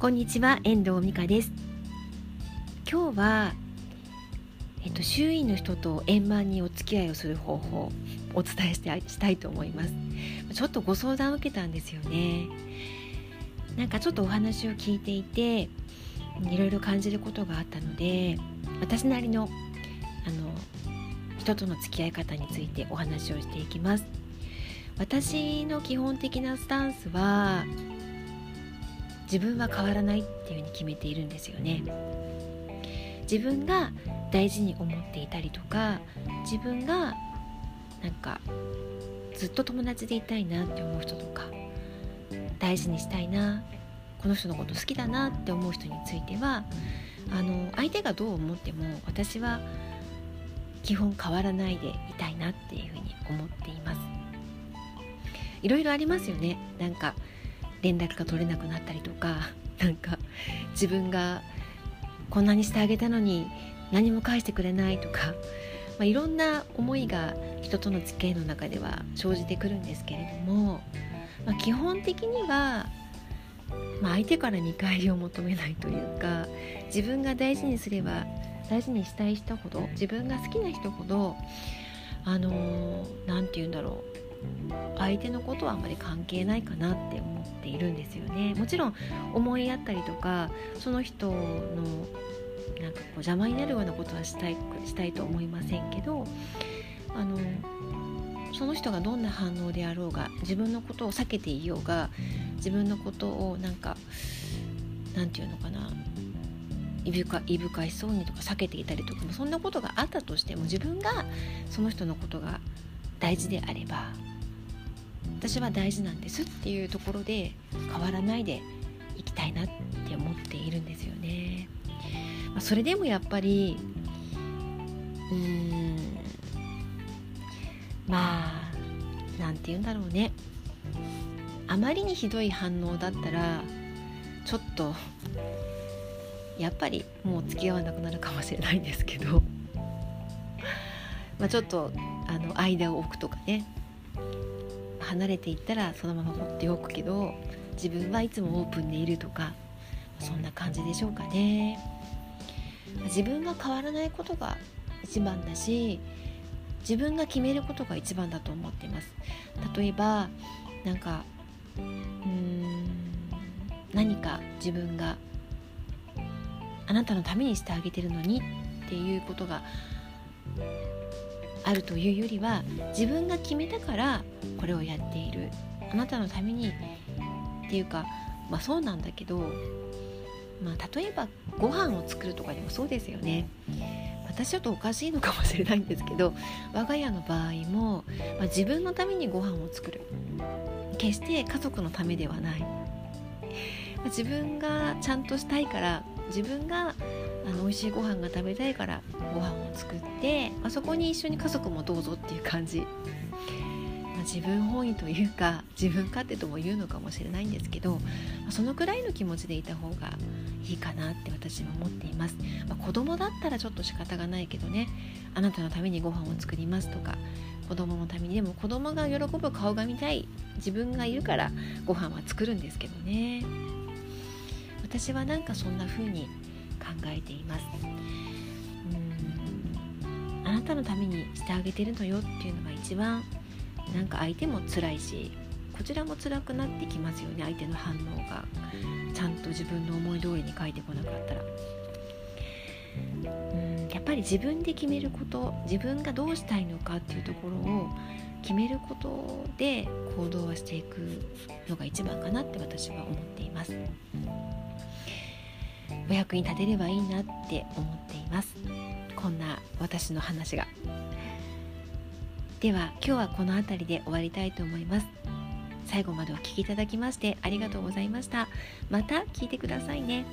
こんにちは遠藤美香です。今日はえっと周囲の人と円満にお付き合いをする方法をお伝えしてしたいと思います。ちょっとご相談を受けたんですよね。なんかちょっとお話を聞いていていろいろ感じることがあったので私なりのあの人との付き合い方についてお話をしていきます。私の基本的なスタンスは自分は変わらないっていうふうに決めているんですよね。自分が大事に思っていたりとか自分がなんかずっと友達でいたいなって思う人とか大事にしたいなこの人のこと好きだなって思う人についてはあの相手がどう思っても私は基本変わらないでいたいなっていうふうに思っています。いろいろありますよね。なんか連絡が取れなくなったりとか なんか自分がこんなにしてあげたのに何も返してくれないとか、まあ、いろんな思いが人との付き合いの中では生じてくるんですけれども、まあ、基本的には、まあ、相手から見返りを求めないというか自分が大事にすれば大事にしたい人ほど自分が好きな人ほどあの何、て言うんだろう相手のことはあまり関係ないかなって思っているんですよね。もちろん思いやったりとかその人のなんかこう邪魔になるようなことはしたいしたいと思いませんけどあのその人がどんな反応であろうが自分のことを避けていようが自分のことをなんかなんて言うのかないぶかいぶかしそうにとか避けていたりとかもそんなことがあったとしても自分がその人のことが大事であれば私は大事なんですっていうところで変わらないでいきたいなって思っているんですよね。まあ、それでもやっぱりうーんまあ何て言うんだろうね。あまりにひどい反応だったらちょっとやっぱりもう付き合わなくなるかもしれないんですけど。まあちょっとあの間を置くとかね。離れていったらそのまま放っておくけど自分はいつもオープンでいるとかそんな感じでしょうかね。自分が変わらないことが一番だし自分が決めることが一番だと思っています。例えばなんかうーん何か自分があなたのためにしてあげてるのにっていうことがあるというよりは自分が決めたからこれをやっている。あなたのためにっていうかまあそうなんだけど、まあ、例えばご飯を作るとかでもそうですよね。私ちょっとおかしいのかもしれないんですけど我が家の場合も、まあ、自分のためにご飯を作る。決して家族のためではない。自分がちゃんとしたいから自分があの美味しいご飯が食べたいからご飯を作って、まあ、そこに一緒に家族もどうぞっていう感じ、まあ、自分本位というか自分勝手とも言うのかもしれないんですけど、まあ、そのくらいの気持ちでいた方がいいかなって私は思っています、まあ、子供だったらちょっと仕方がないけどねあなたのためにご飯を作りますとか子供のためにでも子供が喜ぶ顔が見たい自分がいるからご飯は作るんですけどね。私はなんかそんな風にえています。うん。あなたのためにしてあげてるのよっていうのが一番なんか相手も辛いしこちらも辛くなってきますよね相手の反応が。ちゃんと自分の思い通りに書いてこなかったら。うん。やっぱり自分で決めること自分がどうしたいのかっていうところを決めることで行動はしていくのが一番かなって私は思っています。お役に立てればいいなって思っています。こんな私の話が。では今日はこの辺りで終わりたいと思います。最後までお聴きいただきましてありがとうございました。また聞いてくださいね。